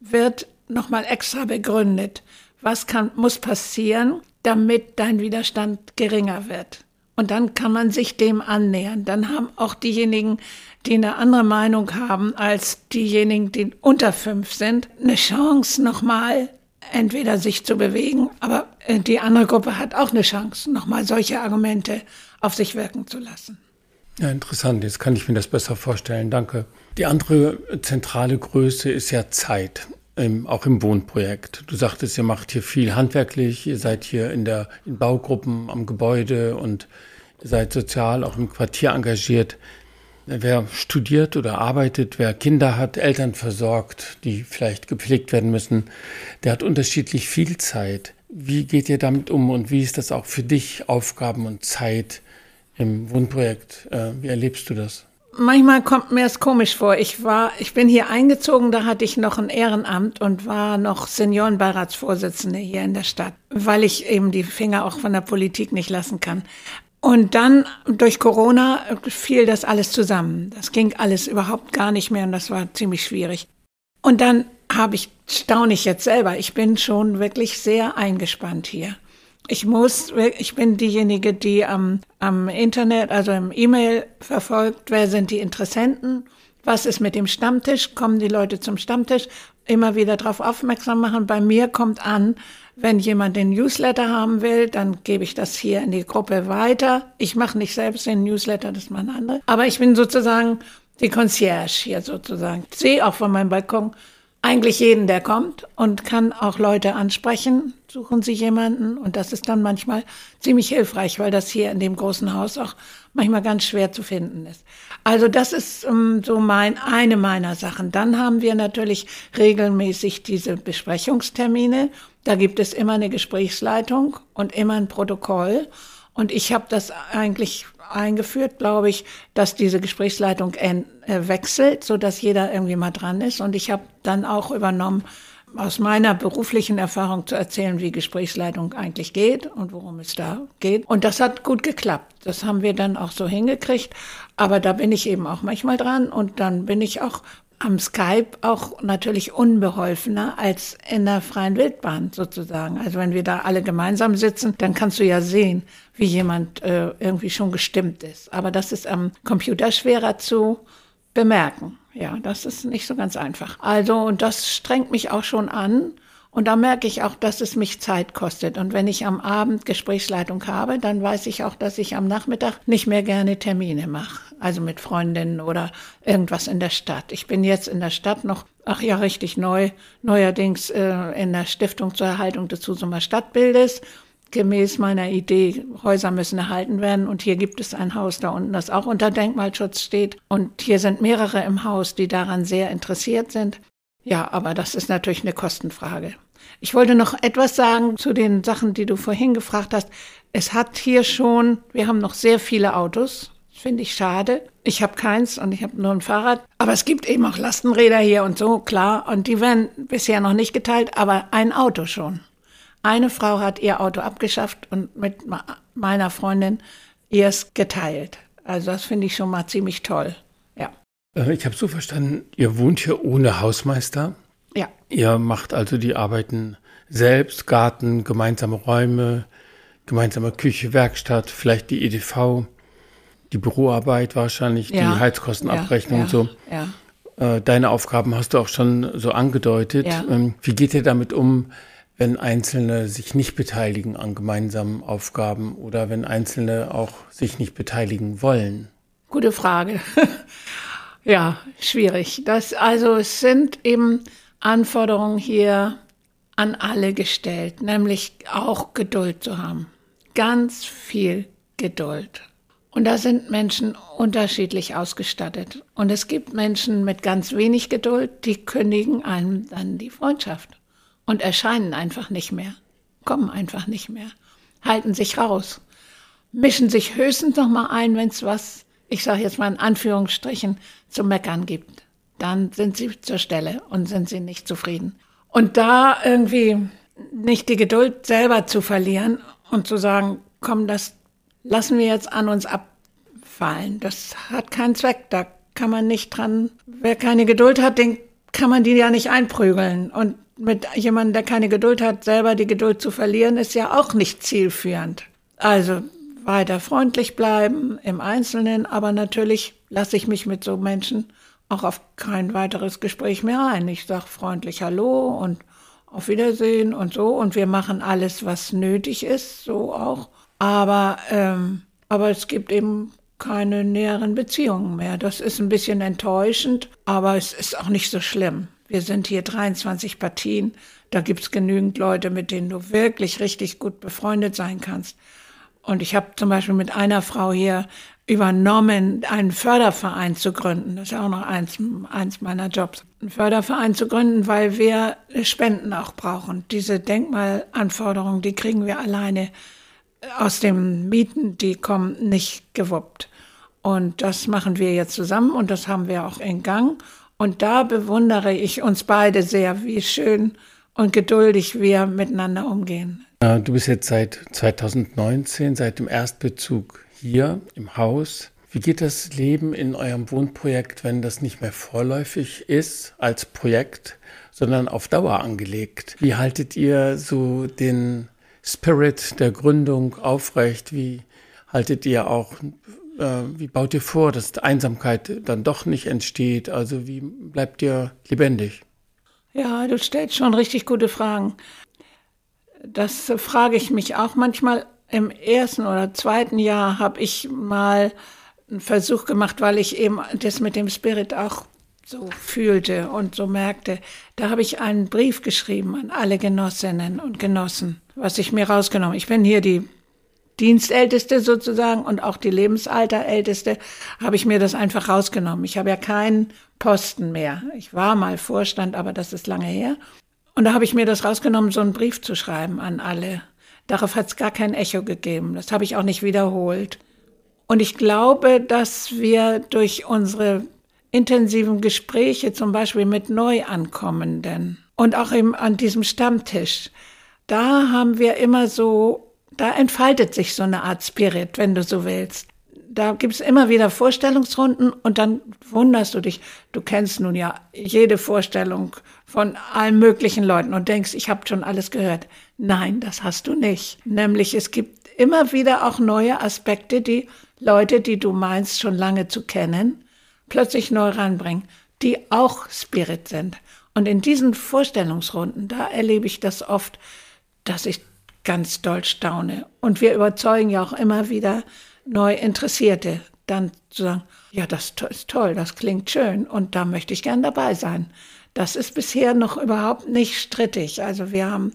wird nochmal extra begründet, was kann, muss passieren, damit dein Widerstand geringer wird. Und dann kann man sich dem annähern. Dann haben auch diejenigen, die eine andere Meinung haben als diejenigen, die unter fünf sind, eine Chance nochmal entweder sich zu bewegen, aber äh, die andere Gruppe hat auch eine Chance, nochmal solche Argumente auf sich wirken zu lassen. Ja, interessant. Jetzt kann ich mir das besser vorstellen. Danke. Die andere zentrale Größe ist ja Zeit, ähm, auch im Wohnprojekt. Du sagtest, ihr macht hier viel handwerklich, ihr seid hier in der in Baugruppen am Gebäude und ihr seid sozial auch im Quartier engagiert. Wer studiert oder arbeitet, wer Kinder hat, Eltern versorgt, die vielleicht gepflegt werden müssen, der hat unterschiedlich viel Zeit. Wie geht ihr damit um und wie ist das auch für dich, Aufgaben und Zeit im Wohnprojekt? Äh, wie erlebst du das? Manchmal kommt mir es komisch vor. Ich war, ich bin hier eingezogen, da hatte ich noch ein Ehrenamt und war noch Seniorenbeiratsvorsitzende hier in der Stadt, weil ich eben die Finger auch von der Politik nicht lassen kann. Und dann durch Corona fiel das alles zusammen. Das ging alles überhaupt gar nicht mehr und das war ziemlich schwierig. Und dann habe ich, staune ich jetzt selber, ich bin schon wirklich sehr eingespannt hier. Ich muss, ich bin diejenige, die am, am Internet, also im E-Mail verfolgt, wer sind die Interessenten, was ist mit dem Stammtisch, kommen die Leute zum Stammtisch, immer wieder darauf aufmerksam machen. Bei mir kommt an, wenn jemand den Newsletter haben will, dann gebe ich das hier in die Gruppe weiter. Ich mache nicht selbst den Newsletter, das machen andere. Aber ich bin sozusagen die Concierge hier sozusagen. Ich sehe auch von meinem Balkon eigentlich jeden, der kommt und kann auch Leute ansprechen. Suchen Sie jemanden und das ist dann manchmal ziemlich hilfreich, weil das hier in dem großen Haus auch manchmal ganz schwer zu finden ist. Also das ist um, so mein, eine meiner Sachen. Dann haben wir natürlich regelmäßig diese Besprechungstermine da gibt es immer eine Gesprächsleitung und immer ein Protokoll. Und ich habe das eigentlich eingeführt, glaube ich, dass diese Gesprächsleitung äh, wechselt, so dass jeder irgendwie mal dran ist. Und ich habe dann auch übernommen, aus meiner beruflichen Erfahrung zu erzählen, wie Gesprächsleitung eigentlich geht und worum es da geht. Und das hat gut geklappt. Das haben wir dann auch so hingekriegt. Aber da bin ich eben auch manchmal dran und dann bin ich auch am Skype auch natürlich unbeholfener als in der freien Wildbahn sozusagen. Also wenn wir da alle gemeinsam sitzen, dann kannst du ja sehen, wie jemand äh, irgendwie schon gestimmt ist. Aber das ist am Computer schwerer zu bemerken. Ja, das ist nicht so ganz einfach. Also, und das strengt mich auch schon an. Und da merke ich auch, dass es mich Zeit kostet. Und wenn ich am Abend Gesprächsleitung habe, dann weiß ich auch, dass ich am Nachmittag nicht mehr gerne Termine mache. Also mit Freundinnen oder irgendwas in der Stadt. Ich bin jetzt in der Stadt noch, ach ja, richtig neu, neuerdings äh, in der Stiftung zur Erhaltung des Husumer Stadtbildes. Gemäß meiner Idee, Häuser müssen erhalten werden. Und hier gibt es ein Haus da unten, das auch unter Denkmalschutz steht. Und hier sind mehrere im Haus, die daran sehr interessiert sind. Ja, aber das ist natürlich eine Kostenfrage. Ich wollte noch etwas sagen zu den Sachen, die du vorhin gefragt hast. Es hat hier schon, wir haben noch sehr viele Autos. Finde ich schade. Ich habe keins und ich habe nur ein Fahrrad. Aber es gibt eben auch Lastenräder hier und so, klar. Und die werden bisher noch nicht geteilt, aber ein Auto schon. Eine Frau hat ihr Auto abgeschafft und mit meiner Freundin ihr es geteilt. Also das finde ich schon mal ziemlich toll. Ja. Äh, ich habe so verstanden, ihr wohnt hier ohne Hausmeister. Ja. Ihr macht also die Arbeiten selbst, Garten, gemeinsame Räume, gemeinsame Küche, Werkstatt, vielleicht die EDV, die Büroarbeit wahrscheinlich, ja. die Heizkostenabrechnung ja, ja, und so. Ja. Äh, deine Aufgaben hast du auch schon so angedeutet. Ähm, wie geht ihr damit um, wenn Einzelne sich nicht beteiligen an gemeinsamen Aufgaben oder wenn Einzelne auch sich nicht beteiligen wollen? Gute Frage. ja, schwierig. Das, also es sind eben Anforderungen hier an alle gestellt, nämlich auch Geduld zu haben. Ganz viel Geduld. Und da sind Menschen unterschiedlich ausgestattet. Und es gibt Menschen mit ganz wenig Geduld, die kündigen einem dann die Freundschaft und erscheinen einfach nicht mehr, kommen einfach nicht mehr, halten sich raus, mischen sich höchstens noch mal ein, wenn es was, ich sage jetzt mal in Anführungsstrichen, zu meckern gibt. Dann sind sie zur Stelle und sind sie nicht zufrieden. Und da irgendwie nicht die Geduld selber zu verlieren und zu sagen, komm, das lassen wir jetzt an uns abfallen. Das hat keinen Zweck. Da kann man nicht dran. Wer keine Geduld hat, den kann man die ja nicht einprügeln. Und mit jemandem, der keine Geduld hat, selber die Geduld zu verlieren, ist ja auch nicht zielführend. Also weiter freundlich bleiben im Einzelnen, aber natürlich lasse ich mich mit so Menschen auch auf kein weiteres Gespräch mehr ein. Ich sage freundlich Hallo und auf Wiedersehen und so und wir machen alles, was nötig ist, so auch. Aber, ähm, aber es gibt eben keine näheren Beziehungen mehr. Das ist ein bisschen enttäuschend, aber es ist auch nicht so schlimm. Wir sind hier 23 Partien. Da gibt's genügend Leute, mit denen du wirklich richtig gut befreundet sein kannst. Und ich habe zum Beispiel mit einer Frau hier übernommen, einen Förderverein zu gründen. Das ist auch noch eins, eins meiner Jobs. Einen Förderverein zu gründen, weil wir Spenden auch brauchen. Diese Denkmalanforderungen, die kriegen wir alleine aus den Mieten, die kommen nicht gewuppt. Und das machen wir jetzt zusammen und das haben wir auch in Gang. Und da bewundere ich uns beide sehr, wie schön und geduldig wir miteinander umgehen. Du bist jetzt seit 2019, seit dem Erstbezug hier im Haus. Wie geht das Leben in eurem Wohnprojekt, wenn das nicht mehr vorläufig ist als Projekt, sondern auf Dauer angelegt? Wie haltet ihr so den Spirit der Gründung aufrecht? Wie haltet ihr auch wie baut ihr vor, dass Einsamkeit dann doch nicht entsteht? Also wie bleibt ihr lebendig? Ja, du stellst schon richtig gute Fragen. Das frage ich mich auch manchmal. Im ersten oder zweiten Jahr habe ich mal einen Versuch gemacht, weil ich eben das mit dem Spirit auch so fühlte und so merkte. Da habe ich einen Brief geschrieben an alle Genossinnen und Genossen, was ich mir rausgenommen. Ich bin hier die Dienstälteste sozusagen und auch die Lebensalterälteste, habe ich mir das einfach rausgenommen. Ich habe ja keinen Posten mehr. Ich war mal Vorstand, aber das ist lange her. Und da habe ich mir das rausgenommen, so einen Brief zu schreiben an alle. Darauf hat es gar kein Echo gegeben. Das habe ich auch nicht wiederholt. Und ich glaube, dass wir durch unsere intensiven Gespräche, zum Beispiel mit Neuankommenden und auch eben an diesem Stammtisch, da haben wir immer so da entfaltet sich so eine Art Spirit, wenn du so willst. Da gibt's immer wieder Vorstellungsrunden und dann wunderst du dich. Du kennst nun ja jede Vorstellung von allen möglichen Leuten und denkst, ich habe schon alles gehört. Nein, das hast du nicht. Nämlich es gibt immer wieder auch neue Aspekte, die Leute, die du meinst schon lange zu kennen, plötzlich neu ranbringen, die auch Spirit sind. Und in diesen Vorstellungsrunden, da erlebe ich das oft, dass ich ganz doll staune. Und wir überzeugen ja auch immer wieder neu Interessierte, dann zu sagen, ja, das ist toll, das klingt schön und da möchte ich gern dabei sein. Das ist bisher noch überhaupt nicht strittig. Also wir haben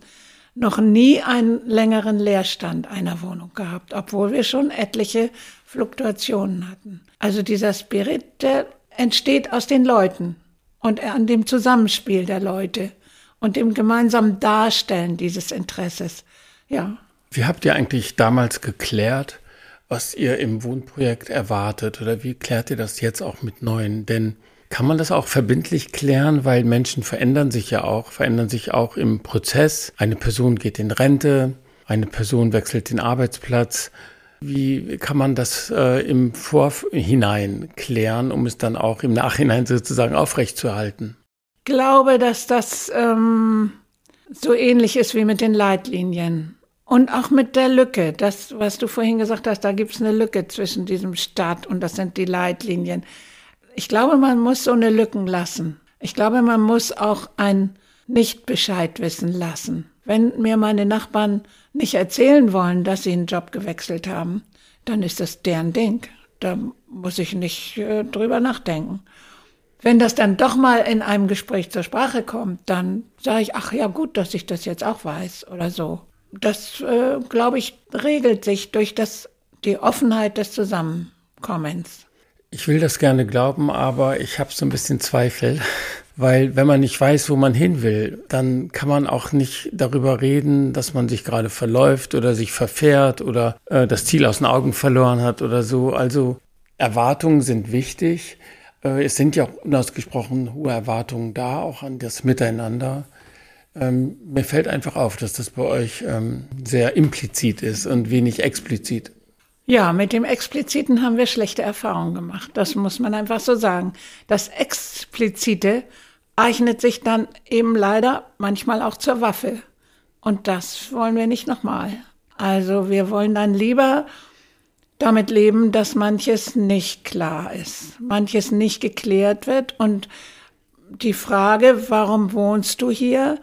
noch nie einen längeren Leerstand einer Wohnung gehabt, obwohl wir schon etliche Fluktuationen hatten. Also dieser Spirit, der entsteht aus den Leuten. und an dem Zusammenspiel der Leute und dem gemeinsamen Darstellen dieses Interesses. Ja. Wie habt ihr eigentlich damals geklärt, was ihr im Wohnprojekt erwartet oder wie klärt ihr das jetzt auch mit neuen? Denn kann man das auch verbindlich klären, weil Menschen verändern sich ja auch, verändern sich auch im Prozess. Eine Person geht in Rente, eine Person wechselt den Arbeitsplatz. Wie kann man das äh, im Vorhinein klären, um es dann auch im Nachhinein sozusagen aufrechtzuerhalten? Ich glaube, dass das ähm, so ähnlich ist wie mit den Leitlinien. Und auch mit der Lücke, das, was du vorhin gesagt hast, da gibt es eine Lücke zwischen diesem Staat und das sind die Leitlinien. Ich glaube, man muss so eine Lücken lassen. Ich glaube, man muss auch ein Nicht-Bescheid wissen lassen. Wenn mir meine Nachbarn nicht erzählen wollen, dass sie einen Job gewechselt haben, dann ist das deren Ding. Da muss ich nicht äh, drüber nachdenken. Wenn das dann doch mal in einem Gespräch zur Sprache kommt, dann sage ich, ach ja gut, dass ich das jetzt auch weiß oder so das, äh, glaube ich, regelt sich durch das, die Offenheit des Zusammenkommens. Ich will das gerne glauben, aber ich habe so ein bisschen Zweifel, weil wenn man nicht weiß, wo man hin will, dann kann man auch nicht darüber reden, dass man sich gerade verläuft oder sich verfährt oder äh, das Ziel aus den Augen verloren hat oder so. Also Erwartungen sind wichtig. Äh, es sind ja auch unausgesprochen hohe Erwartungen da, auch an das Miteinander. Ähm, mir fällt einfach auf, dass das bei euch ähm, sehr implizit ist und wenig explizit. Ja, mit dem Expliziten haben wir schlechte Erfahrungen gemacht. Das muss man einfach so sagen. Das Explizite eignet sich dann eben leider manchmal auch zur Waffe. Und das wollen wir nicht nochmal. Also wir wollen dann lieber damit leben, dass manches nicht klar ist, manches nicht geklärt wird und die Frage, warum wohnst du hier,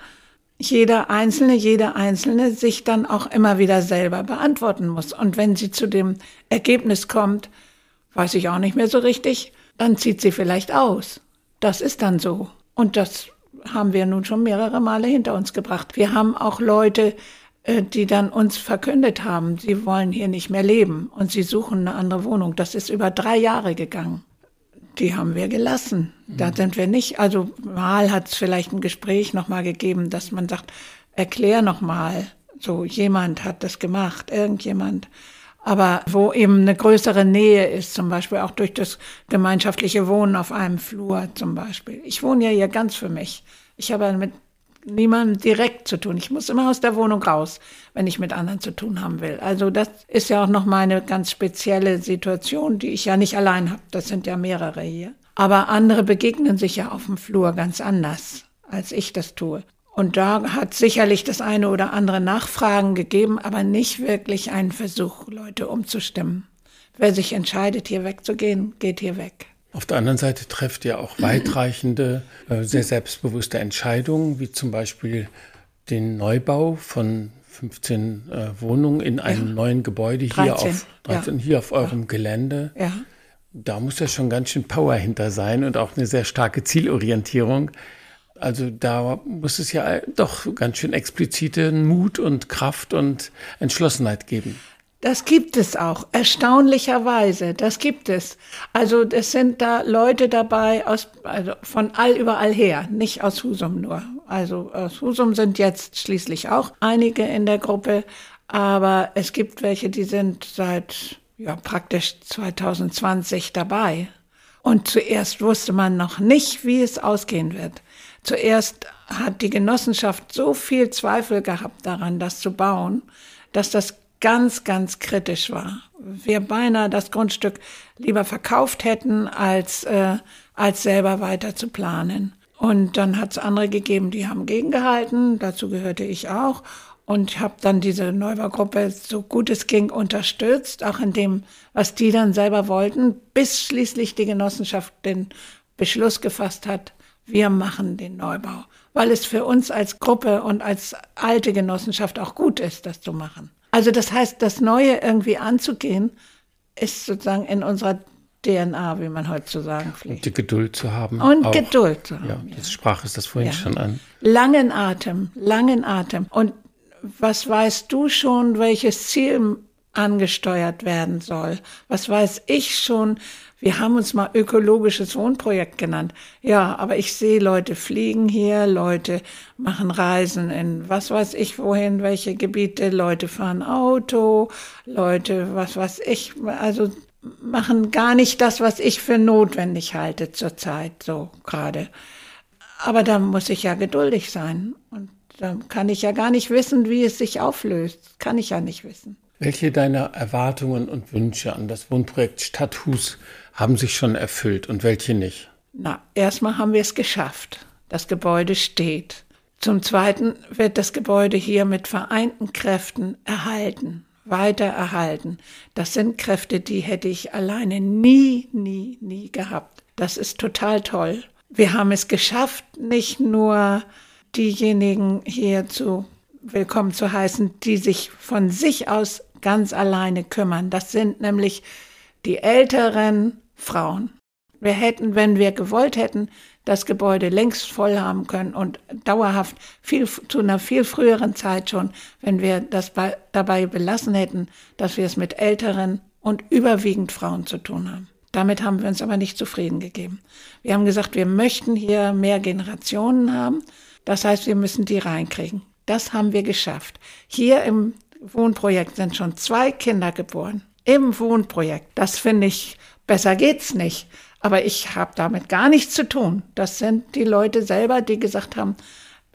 jeder Einzelne, jede Einzelne sich dann auch immer wieder selber beantworten muss. Und wenn sie zu dem Ergebnis kommt, weiß ich auch nicht mehr so richtig, dann zieht sie vielleicht aus. Das ist dann so. Und das haben wir nun schon mehrere Male hinter uns gebracht. Wir haben auch Leute, äh, die dann uns verkündet haben, sie wollen hier nicht mehr leben und sie suchen eine andere Wohnung. Das ist über drei Jahre gegangen die haben wir gelassen. Da sind wir nicht. Also mal hat es vielleicht ein Gespräch nochmal gegeben, dass man sagt, erklär nochmal. So jemand hat das gemacht, irgendjemand. Aber wo eben eine größere Nähe ist, zum Beispiel auch durch das gemeinschaftliche Wohnen auf einem Flur zum Beispiel. Ich wohne ja hier ganz für mich. Ich habe mit niemandem direkt zu tun. Ich muss immer aus der Wohnung raus, wenn ich mit anderen zu tun haben will. Also das ist ja auch noch meine ganz spezielle Situation, die ich ja nicht allein habe. Das sind ja mehrere hier. Aber andere begegnen sich ja auf dem Flur ganz anders, als ich das tue. Und da hat sicherlich das eine oder andere Nachfragen gegeben, aber nicht wirklich einen Versuch, Leute umzustimmen. Wer sich entscheidet, hier wegzugehen, geht hier weg. Auf der anderen Seite trefft ihr auch weitreichende, äh, sehr selbstbewusste Entscheidungen, wie zum Beispiel den Neubau von 15 äh, Wohnungen in einem ja. neuen Gebäude 13, hier auf, 13, ja. hier auf eurem ja. Gelände. Da muss ja schon ganz schön Power hinter sein und auch eine sehr starke Zielorientierung. Also da muss es ja doch ganz schön explizite Mut und Kraft und Entschlossenheit geben. Das gibt es auch, erstaunlicherweise. Das gibt es. Also es sind da Leute dabei aus, also von all überall her, nicht aus Husum nur. Also aus Husum sind jetzt schließlich auch einige in der Gruppe, aber es gibt welche, die sind seit ja praktisch 2020 dabei. Und zuerst wusste man noch nicht, wie es ausgehen wird. Zuerst hat die Genossenschaft so viel Zweifel gehabt daran, das zu bauen, dass das ganz, ganz kritisch war. Wir beinahe das Grundstück lieber verkauft hätten, als, äh, als selber weiter zu planen. Und dann hat es andere gegeben, die haben gegengehalten. Dazu gehörte ich auch. Und habe dann diese Neubaugruppe so gut es ging unterstützt, auch in dem, was die dann selber wollten, bis schließlich die Genossenschaft den Beschluss gefasst hat, wir machen den Neubau, weil es für uns als Gruppe und als alte Genossenschaft auch gut ist, das zu machen. Also das heißt, das Neue irgendwie anzugehen, ist sozusagen in unserer DNA, wie man heute zu sagen pflegt. Und die Geduld zu haben. Und auch. Geduld zu haben. Ja, das sprach es das vorhin ja. schon an. Langen Atem, langen Atem. Und was weißt du schon, welches Ziel angesteuert werden soll. Was weiß ich schon? Wir haben uns mal ökologisches Wohnprojekt genannt. Ja, aber ich sehe Leute fliegen hier, Leute machen Reisen in was weiß ich wohin, welche Gebiete, Leute fahren Auto, Leute, was weiß ich, also machen gar nicht das, was ich für notwendig halte zurzeit, so gerade. Aber da muss ich ja geduldig sein. Und da kann ich ja gar nicht wissen, wie es sich auflöst. Kann ich ja nicht wissen. Welche deiner Erwartungen und Wünsche an das Wohnprojekt Stadthus haben sich schon erfüllt und welche nicht? Na, erstmal haben wir es geschafft. Das Gebäude steht. Zum Zweiten wird das Gebäude hier mit vereinten Kräften erhalten, weiter erhalten. Das sind Kräfte, die hätte ich alleine nie, nie, nie gehabt. Das ist total toll. Wir haben es geschafft, nicht nur diejenigen hier zu willkommen zu heißen, die sich von sich aus ganz alleine kümmern. Das sind nämlich die älteren Frauen. Wir hätten, wenn wir gewollt hätten, das Gebäude längst voll haben können und dauerhaft viel, zu einer viel früheren Zeit schon, wenn wir das bei, dabei belassen hätten, dass wir es mit älteren und überwiegend Frauen zu tun haben. Damit haben wir uns aber nicht zufrieden gegeben. Wir haben gesagt, wir möchten hier mehr Generationen haben. Das heißt, wir müssen die reinkriegen. Das haben wir geschafft. Hier im Wohnprojekt sind schon zwei Kinder geboren. Im Wohnprojekt. Das finde ich, besser geht's nicht. Aber ich habe damit gar nichts zu tun. Das sind die Leute selber, die gesagt haben,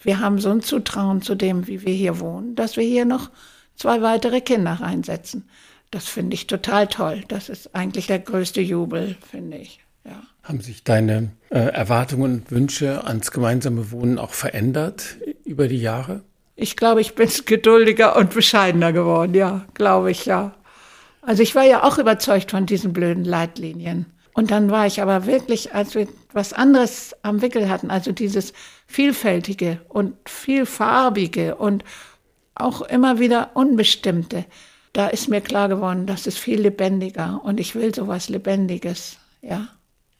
wir haben so ein Zutrauen zu dem, wie wir hier wohnen, dass wir hier noch zwei weitere Kinder reinsetzen. Das finde ich total toll. Das ist eigentlich der größte Jubel, finde ich. Ja. Haben sich deine äh, Erwartungen und Wünsche ans gemeinsame Wohnen auch verändert über die Jahre? Ich glaube, ich bin geduldiger und bescheidener geworden, ja, glaube ich, ja. Also ich war ja auch überzeugt von diesen blöden Leitlinien. Und dann war ich aber wirklich, als wir was anderes am Wickel hatten, also dieses vielfältige und vielfarbige und auch immer wieder unbestimmte, da ist mir klar geworden, das ist viel lebendiger und ich will sowas Lebendiges, ja.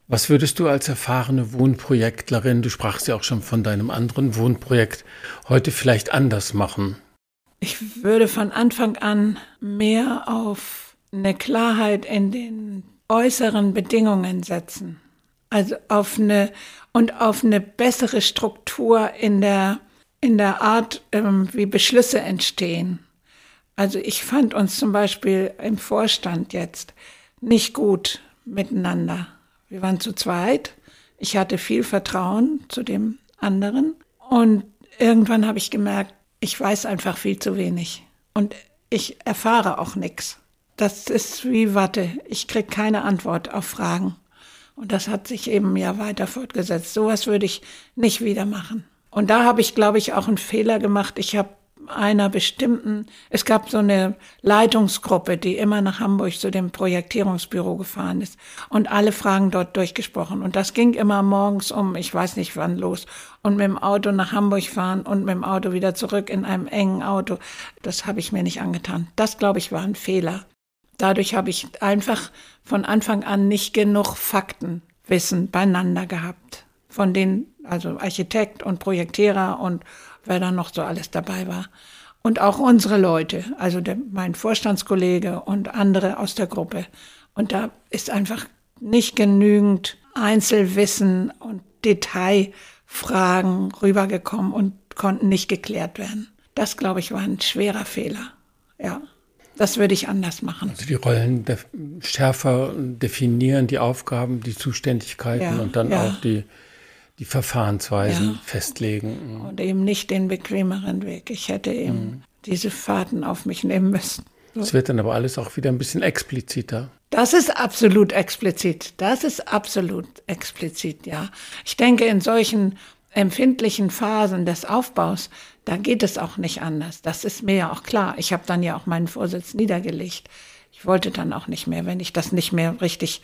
Was würdest du als erfahrene Wohnprojektlerin, du sprachst ja auch schon von deinem anderen Wohnprojekt, heute vielleicht anders machen? Ich würde von Anfang an mehr auf eine Klarheit in den äußeren Bedingungen setzen. Also auf eine und auf eine bessere Struktur in der, in der Art, ähm, wie Beschlüsse entstehen. Also ich fand uns zum Beispiel im Vorstand jetzt nicht gut miteinander. Wir waren zu zweit. Ich hatte viel Vertrauen zu dem anderen. Und irgendwann habe ich gemerkt, ich weiß einfach viel zu wenig. Und ich erfahre auch nichts. Das ist wie Watte. Ich kriege keine Antwort auf Fragen. Und das hat sich eben ja weiter fortgesetzt. Sowas würde ich nicht wieder machen. Und da habe ich, glaube ich, auch einen Fehler gemacht. Ich habe einer bestimmten, es gab so eine Leitungsgruppe, die immer nach Hamburg zu dem Projektierungsbüro gefahren ist und alle Fragen dort durchgesprochen. Und das ging immer morgens um, ich weiß nicht wann los, und mit dem Auto nach Hamburg fahren und mit dem Auto wieder zurück in einem engen Auto. Das habe ich mir nicht angetan. Das, glaube ich, war ein Fehler. Dadurch habe ich einfach von Anfang an nicht genug Faktenwissen beieinander gehabt. Von den, also Architekt und Projektierer und wer da noch so alles dabei war. Und auch unsere Leute, also der, mein Vorstandskollege und andere aus der Gruppe. Und da ist einfach nicht genügend Einzelwissen und Detailfragen rübergekommen und konnten nicht geklärt werden. Das, glaube ich, war ein schwerer Fehler. Ja, das würde ich anders machen. Also die Rollen def schärfer definieren, die Aufgaben, die Zuständigkeiten ja, und dann ja. auch die die Verfahrensweisen ja. festlegen. Und eben nicht den bequemeren Weg. Ich hätte eben mhm. diese Fahrten auf mich nehmen müssen. Es wird dann aber alles auch wieder ein bisschen expliziter. Das ist absolut explizit. Das ist absolut explizit, ja. Ich denke, in solchen empfindlichen Phasen des Aufbaus, da geht es auch nicht anders. Das ist mir ja auch klar. Ich habe dann ja auch meinen Vorsitz niedergelegt. Ich wollte dann auch nicht mehr, wenn ich das nicht mehr richtig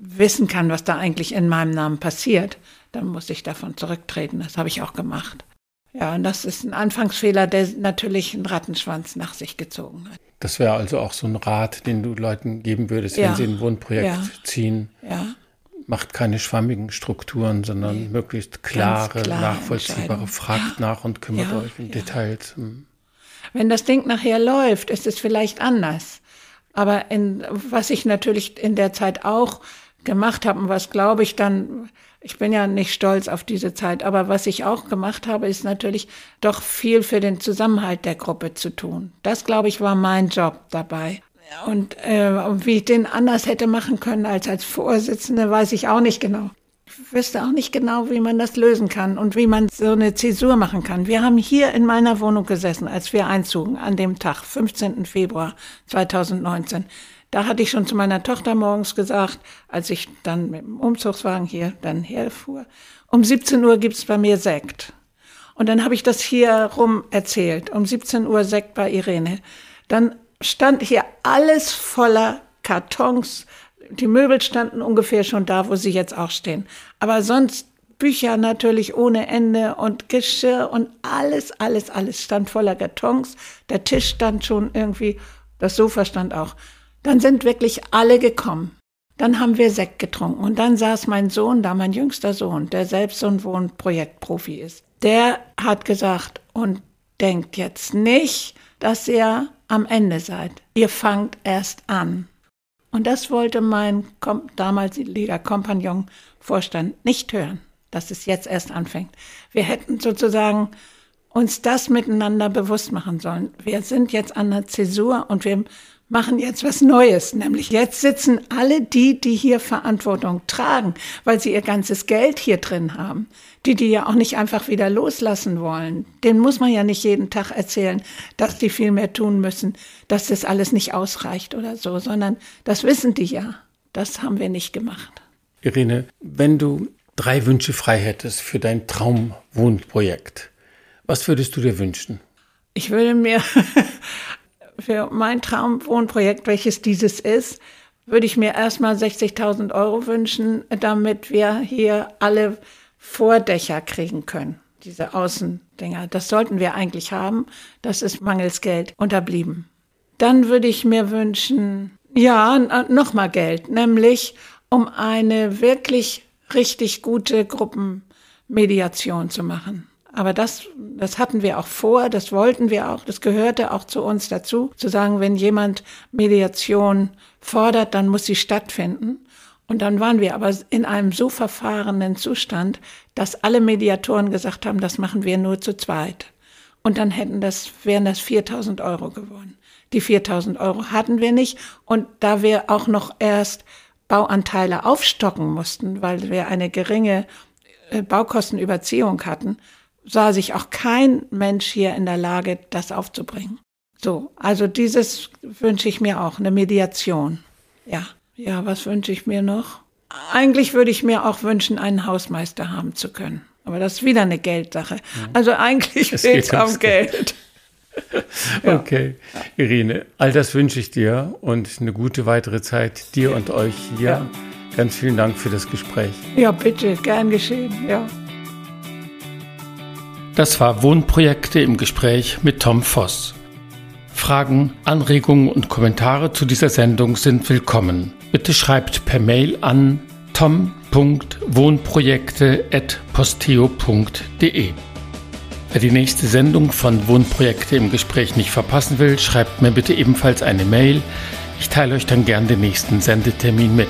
wissen kann, was da eigentlich in meinem Namen passiert, dann muss ich davon zurücktreten. Das habe ich auch gemacht. Ja, und das ist ein Anfangsfehler, der natürlich einen Rattenschwanz nach sich gezogen hat. Das wäre also auch so ein Rat, den du Leuten geben würdest, ja. wenn sie ein Wohnprojekt ja. ziehen. Ja. Macht keine schwammigen Strukturen, sondern nee. möglichst klare, klare nachvollziehbare, fragt nach und kümmert euch um Details. Hm. Wenn das Ding nachher läuft, ist es vielleicht anders. Aber in, was ich natürlich in der Zeit auch gemacht habe und was glaube ich dann, ich bin ja nicht stolz auf diese Zeit, aber was ich auch gemacht habe, ist natürlich doch viel für den Zusammenhalt der Gruppe zu tun. Das glaube ich war mein Job dabei. Und äh, wie ich den anders hätte machen können als als Vorsitzende, weiß ich auch nicht genau. Ich wüsste auch nicht genau, wie man das lösen kann und wie man so eine Zäsur machen kann. Wir haben hier in meiner Wohnung gesessen, als wir einzogen, an dem Tag, 15. Februar 2019. Da hatte ich schon zu meiner Tochter morgens gesagt, als ich dann mit dem Umzugswagen hier dann herfuhr, um 17 Uhr gibt's bei mir Sekt. Und dann habe ich das hier rum erzählt. Um 17 Uhr Sekt bei Irene. Dann stand hier alles voller Kartons. Die Möbel standen ungefähr schon da, wo sie jetzt auch stehen. Aber sonst Bücher natürlich ohne Ende und Geschirr und alles, alles, alles stand voller Kartons. Der Tisch stand schon irgendwie, das Sofa stand auch. Dann sind wirklich alle gekommen. Dann haben wir Sekt getrunken und dann saß mein Sohn da, mein jüngster Sohn, der selbst so ein Wohnprojektprofi ist. Der hat gesagt und denkt jetzt nicht, dass ihr am Ende seid. Ihr fangt erst an. Und das wollte mein damaliger Kompagnon Vorstand nicht hören, dass es jetzt erst anfängt. Wir hätten sozusagen uns das miteinander bewusst machen sollen. Wir sind jetzt an der Zäsur und wir machen jetzt was Neues, nämlich jetzt sitzen alle die, die hier Verantwortung tragen, weil sie ihr ganzes Geld hier drin haben, die die ja auch nicht einfach wieder loslassen wollen. Den muss man ja nicht jeden Tag erzählen, dass die viel mehr tun müssen, dass das alles nicht ausreicht oder so, sondern das wissen die ja. Das haben wir nicht gemacht. Irene, wenn du drei Wünsche frei hättest für dein Traumwohnprojekt, was würdest du dir wünschen? Ich würde mir für mein Traumwohnprojekt, welches dieses ist, würde ich mir erstmal 60.000 Euro wünschen, damit wir hier alle Vordächer kriegen können. Diese Außendinger. Das sollten wir eigentlich haben. Das ist mangels Geld unterblieben. Dann würde ich mir wünschen, ja, nochmal Geld, nämlich um eine wirklich richtig gute Gruppenmediation zu machen. Aber das, das hatten wir auch vor, das wollten wir auch, das gehörte auch zu uns dazu, zu sagen, wenn jemand Mediation fordert, dann muss sie stattfinden. Und dann waren wir aber in einem so verfahrenen Zustand, dass alle Mediatoren gesagt haben, das machen wir nur zu zweit. Und dann hätten das, wären das 4000 Euro geworden. Die 4000 Euro hatten wir nicht. Und da wir auch noch erst Bauanteile aufstocken mussten, weil wir eine geringe äh, Baukostenüberziehung hatten, sah sich auch kein Mensch hier in der Lage, das aufzubringen. So, also dieses wünsche ich mir auch, eine Mediation. Ja, ja, was wünsche ich mir noch? Eigentlich würde ich mir auch wünschen, einen Hausmeister haben zu können. Aber das ist wieder eine Geldsache. Also eigentlich geht es um Geld. ja. Okay, Irene, all das wünsche ich dir und eine gute weitere Zeit dir und euch hier. Ja. Ganz vielen Dank für das Gespräch. Ja, bitte, gern geschehen. Ja. Das war Wohnprojekte im Gespräch mit Tom Voss. Fragen, Anregungen und Kommentare zu dieser Sendung sind willkommen. Bitte schreibt per Mail an tom.wohnprojekte.posteo.de. Wer die nächste Sendung von Wohnprojekte im Gespräch nicht verpassen will, schreibt mir bitte ebenfalls eine Mail. Ich teile euch dann gern den nächsten Sendetermin mit.